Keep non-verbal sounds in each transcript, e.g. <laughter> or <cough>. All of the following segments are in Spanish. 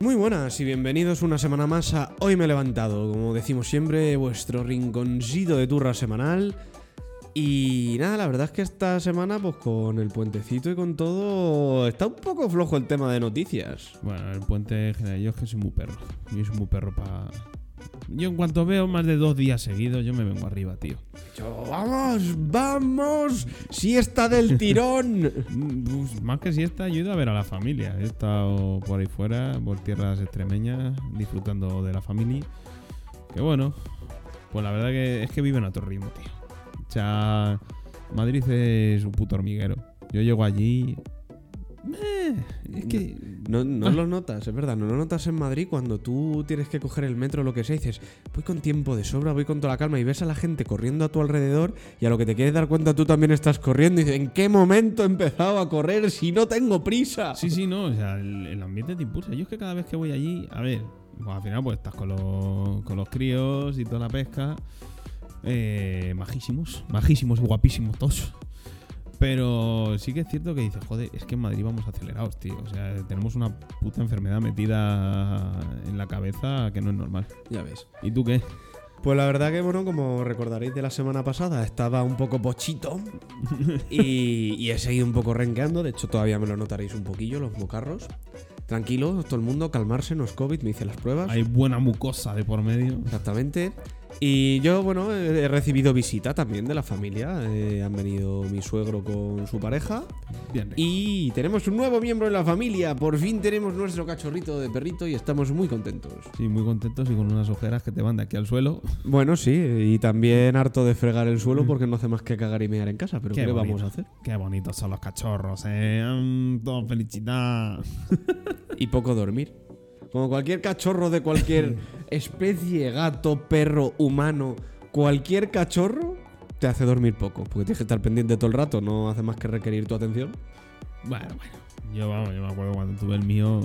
Muy buenas y bienvenidos una semana más a Hoy me he levantado, como decimos siempre, vuestro rinconcito de turra semanal. Y nada, la verdad es que esta semana, pues con el puentecito y con todo, está un poco flojo el tema de noticias. Bueno, el puente general, yo es que soy muy perro. Yo soy muy perro para. Yo en cuanto veo más de dos días seguidos, yo me vengo arriba, tío. Yo, vamos, vamos, siesta del <laughs> tirón. Pues, más que siesta, yo he ido a ver a la familia. He estado por ahí fuera, por tierras extremeñas, disfrutando de la familia. Que bueno, pues la verdad que es que viven a otro ritmo, tío. O sea, Madrid es un puto hormiguero. Yo llego allí. eh, es que. No, no lo notas, es verdad, no lo notas en Madrid cuando tú tienes que coger el metro o lo que sea y dices, voy con tiempo de sobra, voy con toda la calma y ves a la gente corriendo a tu alrededor y a lo que te quieres dar cuenta tú también estás corriendo y dices, ¿en qué momento he empezado a correr si no tengo prisa? Sí, sí, no, o sea, el, el ambiente te impulsa. Yo es que cada vez que voy allí, a ver, pues al final pues estás con los, con los críos y toda la pesca. Eh, majísimos, majísimos y guapísimos todos. Pero sí que es cierto que dices, joder, es que en Madrid vamos acelerados, tío. O sea, tenemos una puta enfermedad metida en la cabeza que no es normal. Ya ves. ¿Y tú qué? Pues la verdad que, bueno, como recordaréis de la semana pasada, estaba un poco pochito <laughs> y, y he seguido un poco renqueando. De hecho, todavía me lo notaréis un poquillo, los mocarros. Tranquilo, todo el mundo, calmarse, no es COVID, me hice las pruebas. Hay buena mucosa de por medio. Exactamente. Y yo, bueno, he recibido visita también de la familia. Eh, han venido mi suegro con su pareja. Bien. Y tenemos un nuevo miembro en la familia. Por fin tenemos nuestro cachorrito de perrito y estamos muy contentos. Sí, muy contentos y con unas ojeras que te van de aquí al suelo. Bueno, sí, y también harto de fregar el suelo porque no hace más que cagar y mear en casa. Pero ¿qué, vamos a hacer? Qué bonitos son los cachorros, eh. Mm, todo felicidad. Y poco dormir. Como cualquier cachorro de cualquier <laughs> especie, gato, perro, humano, cualquier cachorro te hace dormir poco. Porque tienes que estar pendiente todo el rato, no hace más que requerir tu atención. Bueno, bueno. Yo, vamos, yo me acuerdo cuando tuve el mío.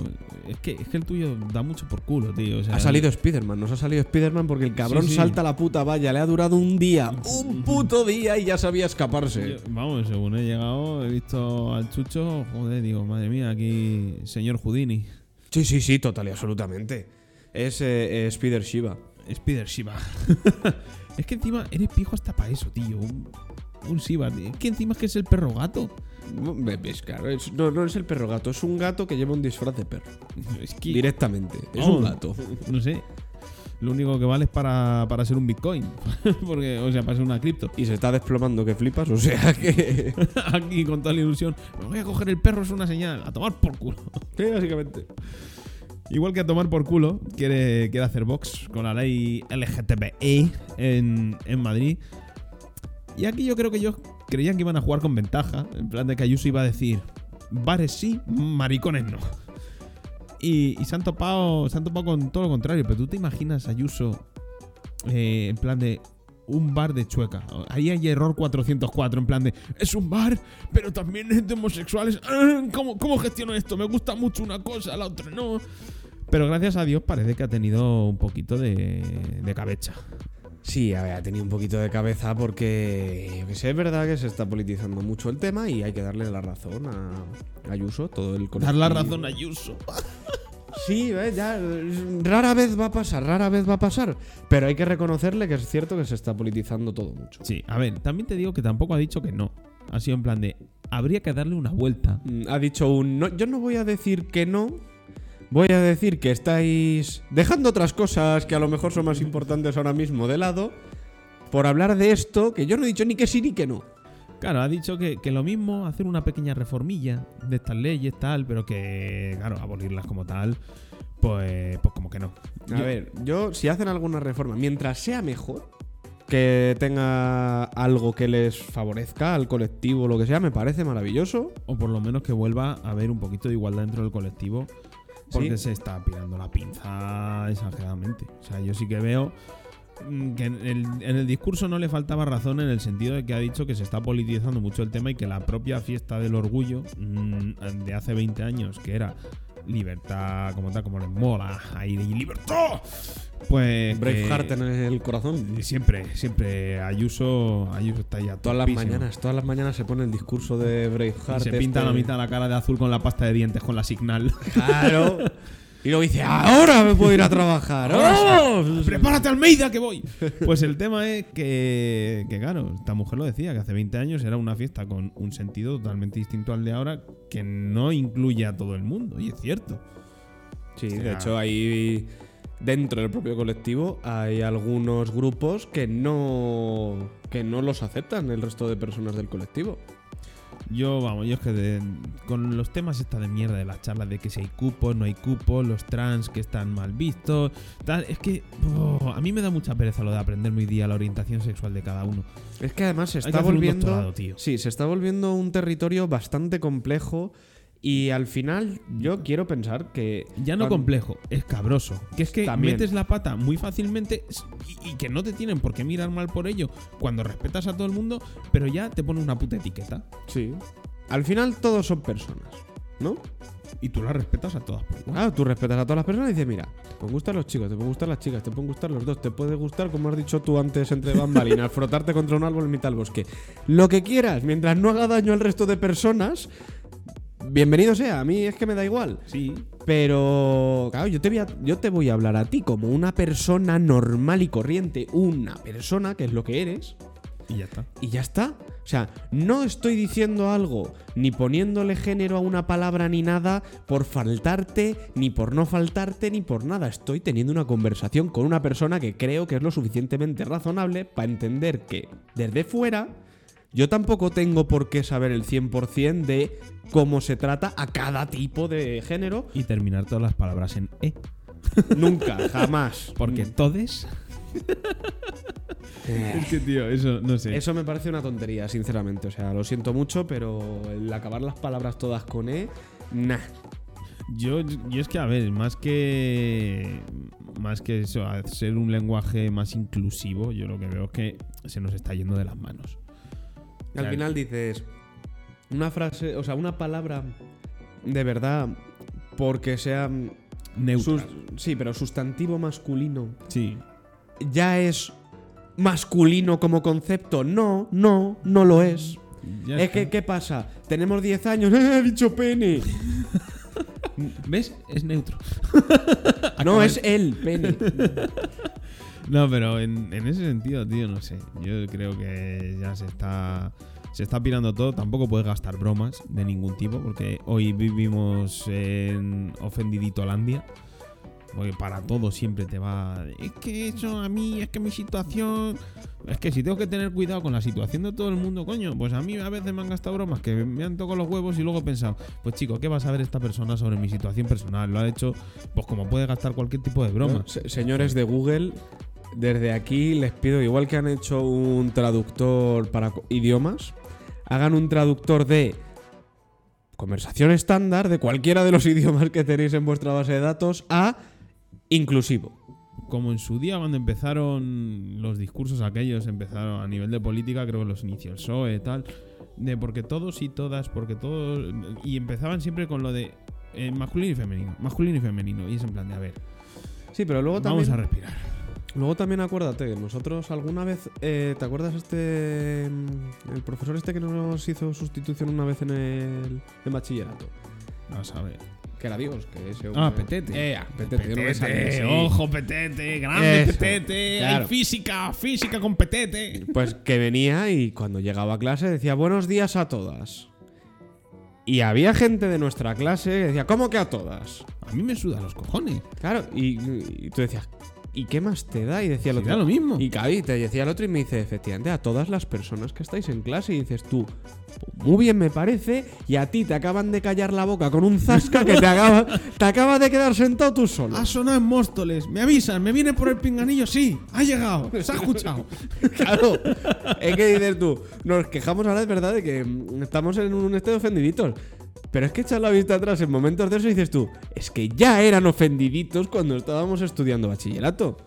Es que, es que el tuyo da mucho por culo, tío. O sea, Ha salido Spider-Man, nos ha salido Spider-Man porque el cabrón Sí, sí. salta a la puta valla, le ha durado un día, un puto día y ya sabía escaparse. yo- vamos, según he llegado, he visto al chucho. Joder, digo, madre mía, aquí, señor Houdini. Sí, sí, sí, total y absolutamente. Es eh, eh, Spider Shiva. Spider Shiva. <laughs> es que encima eres pijo hasta para eso, tío. Un, un Shiva. tío. Es que encima es que es el perro gato. Claro, es- no, no es el perro gato, es un gato que lleva un disfraz de perro. Es que. Directamente, es un gato. No sé. Lo único que vale es para, para ser un Bitcoin. <laughs> Porque, o sea, para ser una cripto. Y se está desplomando que flipas, o sea que... <laughs> Aquí con toda la ilusión. Me voy a coger el perro, es una señal. A tomar por culo. <laughs> Sí, básicamente. Igual que a tomar por culo, quiere, quiere hacer Vox con la ley LGTBI en, en Madrid. Y aquí yo creo que ellos creían que iban a jugar con ventaja. En plan de que Ayuso iba a decir, bares sí, maricones no. Y, y se, han topado, se han topado con todo lo contrario. Pero tú te imaginas Ayuso eh, en plan de un bar de chueca. Ahí hay error 404, en plan de, es un bar, pero también es de homosexuales. Ah, ¿Cómo, ¿Cómo gestiono esto? Me gusta mucho una cosa, la otra no. Pero gracias a Dios parece que ha tenido un poquito de, de cabeza. Sí, a ver, ha tenido un poquito de cabeza porque, yo que sé, es verdad que se está politizando mucho el tema y hay que darle la razón a Ayuso, todo el Dar la razón a Ayuso. Sí, ya rara vez va a pasar, rara vez va a pasar, pero hay que reconocerle que es cierto que se está politizando todo mucho. Sí, a ver, también te digo que tampoco ha dicho que no. Ha sido en plan de, habría que darle una vuelta. Mm, Ha dicho un no, yo no voy a decir que no, voy a decir que estáis dejando otras cosas que a lo mejor son más importantes ahora mismo de lado por hablar de esto que yo no he dicho ni que sí ni que no. Claro, ha dicho que, que lo mismo, hacer una pequeña reformilla de estas leyes, tal, pero que, claro, abolirlas como tal, pues, pues como que no. A Yo- ver, yo si hacen alguna reforma, mientras sea mejor, que tenga algo que les favorezca al colectivo o lo que sea, me parece maravilloso. O por lo menos que vuelva a haber un poquito de igualdad dentro del colectivo. Porque Sí. se está pirando la pinza exageradamente. O sea, yo sí que veo que en el, en el discurso no le faltaba razón en el sentido de que ha dicho que se está politizando mucho el tema y que la propia fiesta del orgullo mm, de hace 20 años, que era libertad como tal, como les mola, ahí de libertad, Pues. Braveheart en el corazón. Siempre, siempre. Ayuso, Ayuso está ya Todas las mañanas, todas las mañanas se pone el discurso de Braveheart. se pinta este- la mitad la cara de azul con la pasta de dientes, con la signal. Claro. <laughs> Y luego dice, ahora me puedo ir a trabajar. ¡Vamos! <laughs> ¡Prepárate, Almeida, que voy! Pues el tema es que, que, claro, esta mujer lo decía, que hace 20 años era una fiesta con un sentido totalmente distinto al de ahora, que no incluye a todo el mundo, y es cierto. Sí, O sea, de hecho ahí dentro del propio colectivo hay algunos grupos que no que no los aceptan el resto de personas del colectivo. Yo, vamos, yo es que de- con los temas esta de mierda de las charlas de que si hay cupos, no hay cupos, los trans que están mal vistos, tal, es que oh, a mí me da mucha pereza lo de aprender muy día la orientación sexual de cada uno. Es que además se está volviendo tío. Sí, se está volviendo un territorio bastante complejo y al final yo quiero pensar que Ya no complejo, es cabroso. Que es que También. metes la pata muy fácilmente y, y que no te tienen por qué mirar mal por ello cuando respetas a todo el mundo, pero ya te pone una puta etiqueta. Sí. Al final todos son personas, ¿no? Y tú la respetas a todas. Claro, tú respetas a todas las personas y dices, mira, te pueden gustar los chicos, te pueden gustar las chicas, te pueden gustar los dos, te puede gustar, como has dicho tú antes, entre bambalinas, <laughs> frotarte contra un árbol en mitad del bosque. Lo que quieras, mientras no haga daño al resto de personas, bienvenido sea, a mí es que me da igual. Sí. Pero, claro, yo te, voy a, yo te voy a hablar a ti como una persona normal y corriente, una persona, que es lo que eres, Y ya está. y ya está. O sea, no estoy diciendo algo ni poniéndole género a una palabra ni nada por faltarte, ni por no faltarte, ni por nada. Estoy teniendo una conversación con una persona que creo que es lo suficientemente razonable para entender que desde fuera yo tampoco tengo por qué saber el 100% de cómo se trata a cada tipo de género. Y terminar todas las palabras en E. <laughs> Nunca, jamás. Porque todes. <laughs> Eh, Es que, tío, eso no sé. Eso me parece una tontería, sinceramente. O sea, lo siento mucho, pero el acabar las palabras todas con E, nah. Yo, yo es que, a ver, más que. Más que eso, a ser un lenguaje más inclusivo, yo lo que veo es que se nos está yendo de las manos. Al final dices una frase, o sea, una palabra de verdad porque sea Neutral. sus- sí, pero sustantivo masculino Sí. ya es masculino como concepto. No, no, no lo es. Ya es está. que ¿qué pasa? Tenemos 10 años, <laughs> ¡eh, he dicho pene. <laughs> ¿Ves? Es neutro. <laughs> no, es el pene. No, pero en, ese sentido, tío, no sé. Yo creo que ya se está. Se está pirando todo. Tampoco puedes gastar bromas de ningún tipo. Porque hoy vivimos en ofendidito Holandia. Porque para todo siempre te va. Es que eso a mí, es que mi situación. Es que si tengo que tener cuidado con la situación de todo el mundo, coño, pues a mí a veces me han gastado bromas que me han tocado los huevos y luego he pensado, pues chico, ¿qué va a saber esta persona sobre mi situación personal? Lo ha hecho, pues como puede gastar cualquier tipo de broma. Se- Señores de Google, desde aquí les pido, igual que han hecho un traductor para idiomas, hagan un traductor de conversación estándar de cualquiera de los <laughs> idiomas que tenéis en vuestra base de datos a inclusivo. como en su día cuando empezaron los discursos aquellos, empezaron a nivel de política, creo que los inicios, el PSOE, tal, de porque todos y todas, porque todos, y empezaban siempre con lo de eh, masculino y femenino, masculino y femenino, y es en plan de, a ver, Sí, pero luego vamos también, a respirar. Luego también acuérdate nosotros alguna vez, eh, ¿te acuerdas este, mm, el profesor este que nos hizo sustitución una vez en el en bachillerato? A ver. Que era Dios, que ese Ah, hombre- Petete. Eh, ah, Petete, yo no me sabía, sí. ojo, petete, grande Eso, petete, claro. hay física, física con petete. Pues que venía y cuando llegaba a clase decía buenos días a todas. Y había gente de nuestra clase que decía, ¿cómo que a todas? A mí me suda los cojones. Claro, y, y tú decías, ¿y qué más te da? Y decía el otro. da lo mismo. Y y te decía el otro y me dice, efectivamente, a todas las personas que estáis en clase. Y dices tú, muy bien me parece, y a ti te acaban de callar la boca con un zasca que te acaba, te acaba de quedar sentado tú solo. Ha sonado en Móstoles, me avisan, me viene por el pinganillo, sí, ha llegado, se ha escuchado. <laughs> Claro, es que dices tú, nos quejamos ahora, es verdad, de que mm, estamos en un estado de ofendiditos. Pero es que echar la vista atrás en momentos de eso dices tú, es que ya eran ofendiditos cuando estábamos estudiando bachillerato.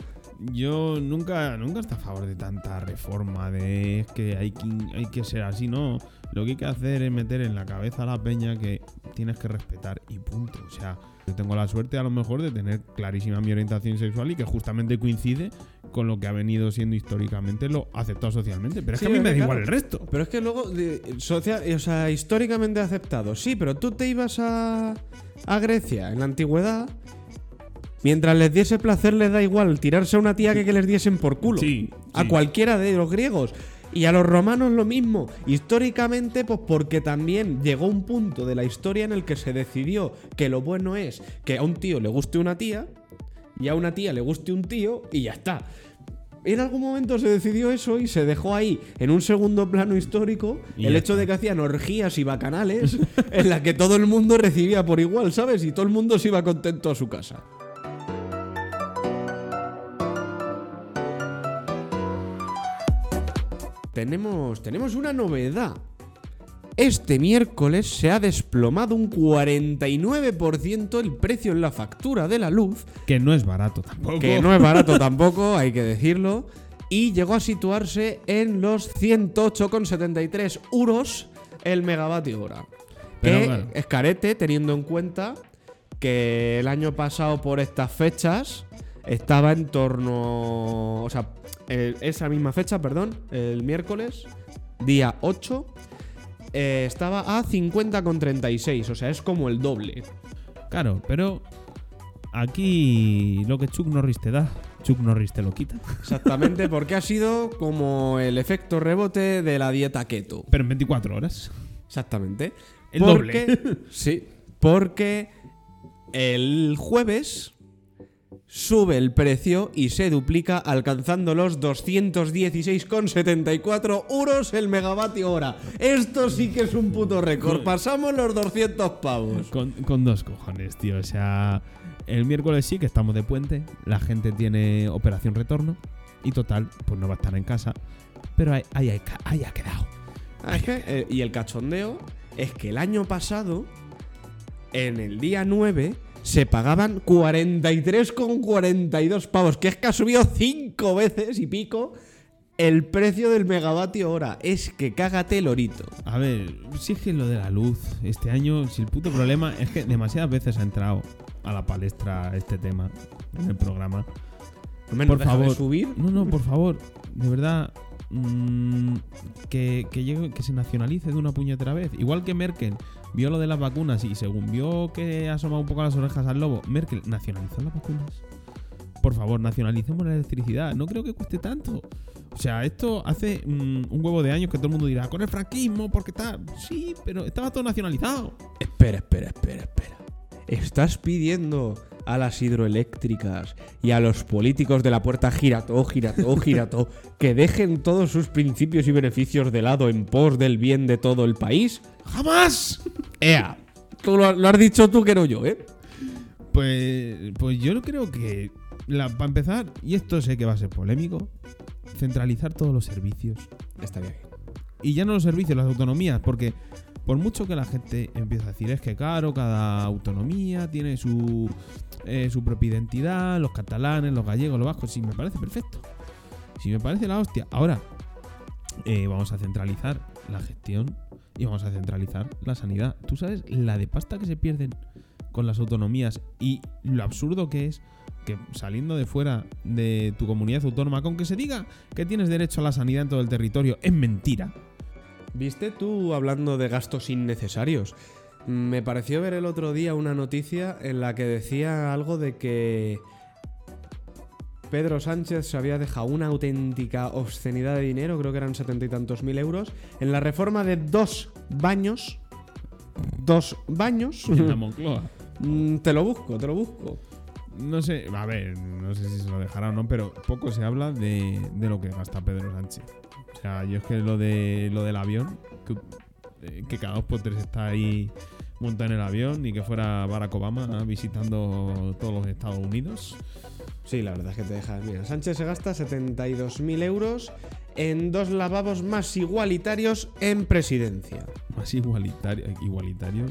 yo nunca, nunca está a favor de tanta reforma, de que hay, que hay que ser así, no. Lo que hay que hacer es meter en la cabeza a la peña que tienes que respetar y punto. O sea, yo tengo la suerte a lo mejor de tener clarísima mi orientación sexual y que justamente coincide con lo que ha venido siendo históricamente lo aceptado socialmente. Pero es Sí, que a mí me da igual el resto. Pero es que luego, de- social, o sea, históricamente aceptado, sí, pero tú te ibas a, a Grecia en la antigüedad. Mientras les diese placer, les da igual tirarse a una tía que que les diesen por culo. Sí, A sí. cualquiera de los griegos. Y a los romanos lo mismo. Históricamente, pues porque también llegó un punto de la historia en el que se decidió que lo bueno es que a un tío le guste una tía y a una tía le guste un tío y ya está. En algún momento se decidió eso y se dejó ahí en un segundo plano histórico Y el hecho de que hacían orgías y bacanales en la que todo el mundo recibía por igual, ¿sabes? Y todo el mundo se iba contento a su casa. Tenemos, tenemos una novedad. Este miércoles se ha desplomado un 49% el precio en la factura de la luz Que no es barato tampoco. que no es barato tampoco, hay que decirlo. Y llegó a situarse en los 108,73 euros el megavatio hora. Pero que claro. es carete teniendo en cuenta que el año pasado por estas fechas estaba en torno... O sea, el- esa misma fecha, perdón, el miércoles, día 8, eh, estaba a 50,36. O sea, es como el doble. Claro, pero aquí lo que Chuck Norris te da, Chuck Norris te lo quita. Exactamente, porque ha sido como el efecto rebote de la dieta keto. Pero en 24 horas. Exactamente. El porque, Sí, porque el jueves sube el precio y se duplica alcanzando los 216,74 euros el megavatio hora. Esto sí que es un puto récord. Pasamos los 200 pavos. Con, con dos cojones, tío. O sea, el miércoles sí que estamos de puente. La gente tiene operación retorno. Y total, pues no va a estar en casa. Pero ahí, ahí, ahí, ahí ha quedado. Ah, es que, eh, y el cachondeo es que el año pasado, en el día 9, se pagaban 43,42 pavos, que es que ha subido 5 veces y pico el precio del megavatio hora. Es que cágate el orito. A ver, si es que lo de la luz, este año, si el puto problema es que demasiadas veces ha entrado a la palestra este tema en el programa. Por favor. subir. No, no, por favor, de verdad, mm, que, que, llegue- que se nacionalice de una puñetera vez. Igual que Merkel vio lo de las vacunas y según vio que asomaba un poco las orejas al lobo, Merkel nacionalizó las vacunas. Por favor, nacionalicemos la electricidad. No creo que cueste tanto. O sea, esto hace mm, un huevo de años que todo el mundo dirá, con el franquismo, porque tal. Sí, pero estaba todo nacionalizado. Espera, espera, espera, espera. ¿Estás pidiendo a las hidroeléctricas y a los políticos de la puerta girató, girató, girató <laughs> que dejen todos sus principios y beneficios de lado en pos del bien de todo el país? ¡Jamás! ¡Ea! Tú lo, lo has dicho tú que no yo, ¿eh? Pues, pues yo creo que, para empezar, y esto sé que va a ser polémico, centralizar todos los servicios. Está bien. Y ya no los servicios, las autonomías, porque por mucho que la gente empiece a decir es que claro, cada autonomía tiene su, eh, su propia identidad, los catalanes, los gallegos, los vascos, sí, me parece perfecto. Sí, me parece la hostia. Ahora, eh, vamos a centralizar la gestión y vamos a centralizar la sanidad. ¿Tú sabes la de pasta que se pierden con las autonomías y lo absurdo que es que saliendo de fuera de tu comunidad autónoma, con que se diga que tienes derecho a la sanidad en todo el territorio, es mentira? ¿Viste tú hablando de gastos innecesarios? Me pareció ver el otro día una noticia en la que decía algo de que Pedro Sánchez se había dejado una auténtica obscenidad de dinero, creo que eran setenta y tantos mil euros, en la reforma de dos baños. Dos baños. En la Moncloa. <laughs> Mm, te lo busco, te lo busco. No sé, a ver, no sé si se lo dejará o no, pero poco se habla de, de lo que gasta Pedro Sánchez. O sea, yo es que lo de lo del avión, que, eh, que cada dos por tres está ahí montado en el avión y que fuera Barack Obama visitando todos los Estados Unidos. Sí, la verdad es que te dejas. Mira, Sánchez se gasta 72.000 euros en dos lavabos más igualitarios en presidencia. Más igualitario. igualitario.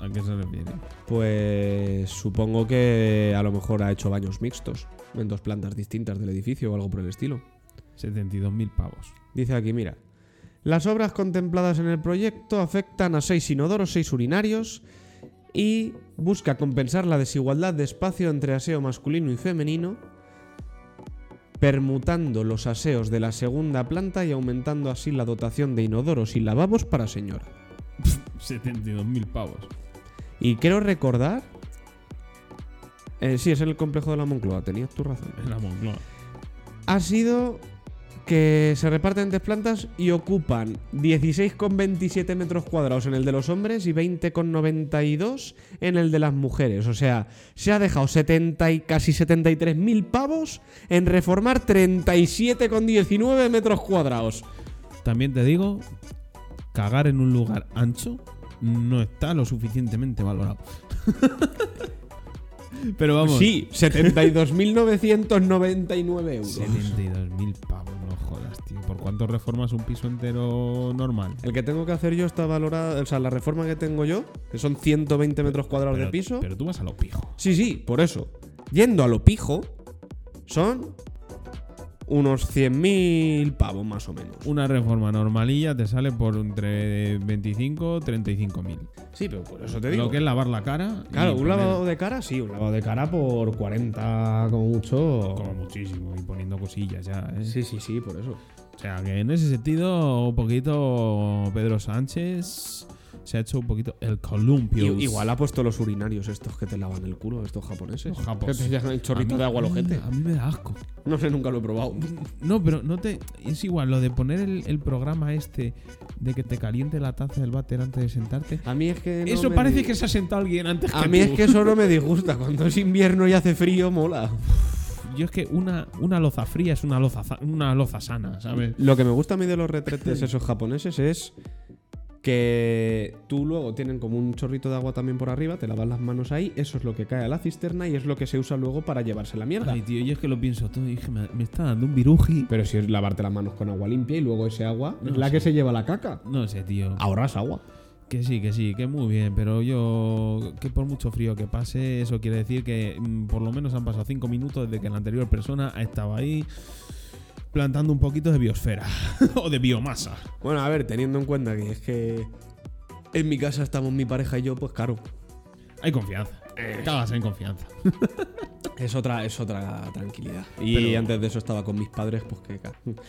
¿A qué se refiere? Pues supongo que a lo mejor ha hecho baños mixtos en dos plantas distintas del edificio o algo por el estilo. 72.000 pavos. Dice aquí, mira. Las obras contempladas en el proyecto afectan a seis inodoros, seis urinarios y busca compensar la desigualdad de espacio entre aseo masculino y femenino, permutando los aseos de la segunda planta y aumentando así la dotación de inodoros y lavabos para señora. <laughs> 72.000 pavos. Y quiero recordar... Eh, sí, es en el complejo de la Moncloa, tenías tu razón. En la Moncloa. ha sido que se reparten en tres plantas y ocupan 16,27 metros cuadrados en el de los hombres y 20,92 en el de las mujeres. O sea, se ha dejado 70 y casi 73 mil pavos en reformar 37,19 metros cuadrados. También te digo, cagar en un lugar ancho no está lo suficientemente valorado. <laughs> Pero vamos. Sí, 72.999 euros. 72.000 pavos, no jodas, tío. ¿Por cuánto reformas un piso entero normal? El que tengo que hacer yo está valorado, o sea, la reforma que tengo yo, que son 120 metros cuadrados Pero- de piso. Pero tú vas a lo pijo. Sí, sí, por eso. Yendo a lo pijo, son unos 100.000 pavos más o menos. Una reforma normalilla te sale por entre 25 y 35 mil. Sí, pero por eso te digo. Lo que es lavar la cara. claro, un poner- lavado de cara, sí, un lavado de cara por 40 como mucho. Como muchísimo y poniendo cosillas ya, ¿eh? Sí, sí, sí, por eso. O sea que en ese sentido, un poquito Pedro Sánchez se ha hecho un poquito el columpio. Igual ha puesto los urinarios estos que te lavan el culo, estos japoneses. Los japos. Que te llegan el chorrito A mí- de agua al ojete. A mí me da asco. No sé, nunca lo he probado. No, pero no te. Es igual, lo de poner el, el programa este de que te caliente la taza del váter antes de sentarte. A mí es que. no Eso parece di- que se ha sentado alguien antes que A mí tú. es que eso no me disgusta. Cuando es invierno y hace frío, mola. Yo es que una, una loza fría es una loza, za- una loza sana, ¿sabes? Lo que me gusta a mí de los retretes esos japoneses es que tú luego tienen como un chorrito de agua también por arriba, te lavas las manos ahí, eso es lo que cae a la cisterna y es lo que se usa luego para llevarse la mierda. Ay, tío, yo es que lo pienso todo y dije, me, me está dando un viruji. Pero si es lavarte las manos con agua limpia y luego ese agua es la que se lleva la caca. No sé, tío. Ahorras agua. Que sí, que sí, que muy bien, pero yo, que por mucho frío que pase, eso quiere decir que mm, por lo menos han pasado cinco minutos desde que la anterior persona ha estado ahí plantando un poquito de biosfera <laughs> o de biomasa. Bueno, a ver, teniendo en cuenta que es que en mi casa estamos mi pareja y yo, pues claro. Hay confianza. Cagas en confianza. <laughs> Es otra, es otra tranquilidad. Y Pero- antes de eso estaba con mis padres, pues que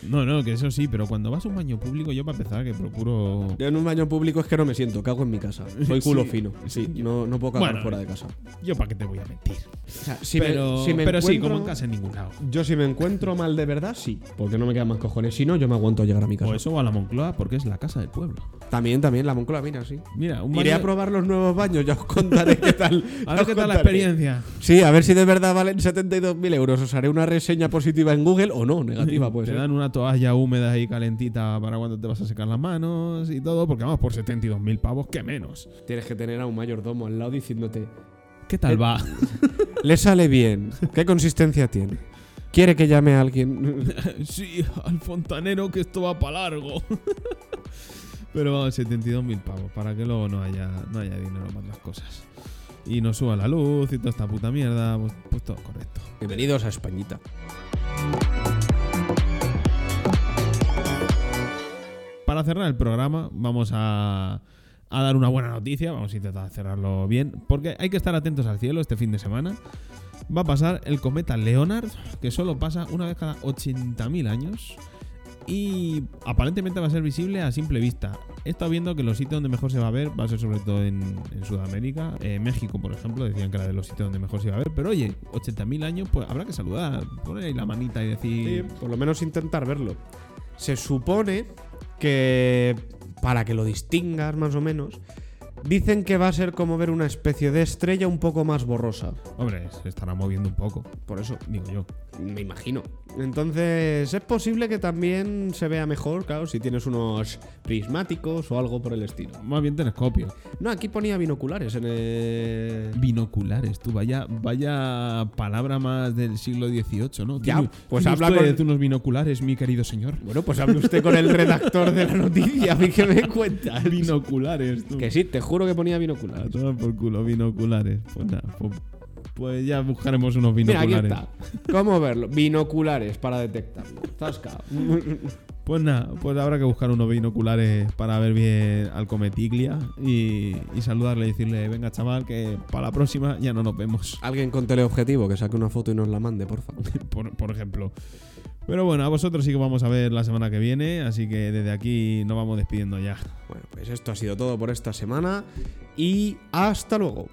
No, no, que eso sí, pero cuando vas a un baño público, yo para empezar que procuro. Yo en un baño público es que no me siento, cago en mi casa. Soy <laughs> culo Sí, fino. Sí, no, no puedo cagar Bueno, fuera de casa. Yo para qué te voy a mentir. O sea, si me- si me pero sí, como en casa en ningún lado. Yo si me encuentro mal de verdad, sí. Porque no me quedan más cojones. Si no, yo me aguanto a llegar a mi casa. O eso o a la Moncloa, porque es la casa del pueblo. También, también, la Moncloa, mira, sí. Mira, un Iré baño- a probar los nuevos baños, ya os contaré qué tal. A ver qué tal la experiencia. Sí, a ver si de verdad valen 72.000 euros. Os haré una reseña positiva en Google o no, negativa, <laughs> pues. te dan una toalla húmeda y calentita para cuando te vas a secar las manos y todo, porque vamos, por 72.000 pavos, ¿qué menos? Tienes que tener a un mayordomo al lado diciéndote, ¿Qué tal Eh, va? <laughs> le sale bien, ¿qué consistencia tiene? ¿Quiere que llame a alguien? <laughs> sí, al fontanero que esto va para largo. Pero vamos, 72.000 pavos, para que luego no haya, no haya dinero para otras cosas. Y no suba la luz y toda esta puta mierda, pues, pues todo correcto. Bienvenidos a Españita. Para cerrar el programa, vamos a, a dar una buena noticia. Vamos a intentar cerrarlo bien. Porque hay que estar atentos al cielo este fin de semana. Va a pasar el cometa Leonard, que solo pasa una vez cada 80.000 años. Y aparentemente va a ser visible a simple vista. He estado viendo que los sitios donde mejor se va a ver va a ser sobre todo en, en Sudamérica. Eh, México, por ejemplo, decían que era de los sitios donde mejor se iba a ver. Pero oye, 80.000 años, pues habrá que saludar. Poner ahí la manita y Sí, decir... por lo menos intentar verlo. Se supone que para que lo distingas más o menos, dicen que va a ser como ver una especie de estrella un poco más borrosa. Hombre, se estará moviendo un poco, Por eso, digo yo. Me imagino. Entonces, es posible que también se vea mejor, claro, si tienes unos prismáticos o algo por el estilo. Más bien telescopio. No, aquí ponía binoculares en el... Binoculares, tú, vaya, vaya palabra más del siglo XVIII, ¿no? Ya, Tiene- pues tiene habla usted con- unos binoculares, mi querido señor. Bueno, pues hable usted con el redactor de la noticia, a mí que me cuenta. Binoculares, tú. Que sí, te juro que ponía A binoculares. tomar por culo, binoculares. Pues nada, pues, pues ya buscaremos unos Mira, aquí binoculares. está. ¿Cómo verlo? Binoculares para detectarlo. Zasca. Pues nada, pues habrá que buscar unos binoculares para ver bien al cometiglia y, y saludarle y decirle, venga chaval, que para la próxima ya no nos vemos, Alguien con teleobjetivo que saque una foto y nos la mande, por favor. <laughs> por, por ejemplo. Pero bueno, a vosotros sí que vamos a ver la semana que viene, así que desde aquí nos vamos despidiendo ya. Bueno, pues esto ha sido todo por esta semana y hasta luego.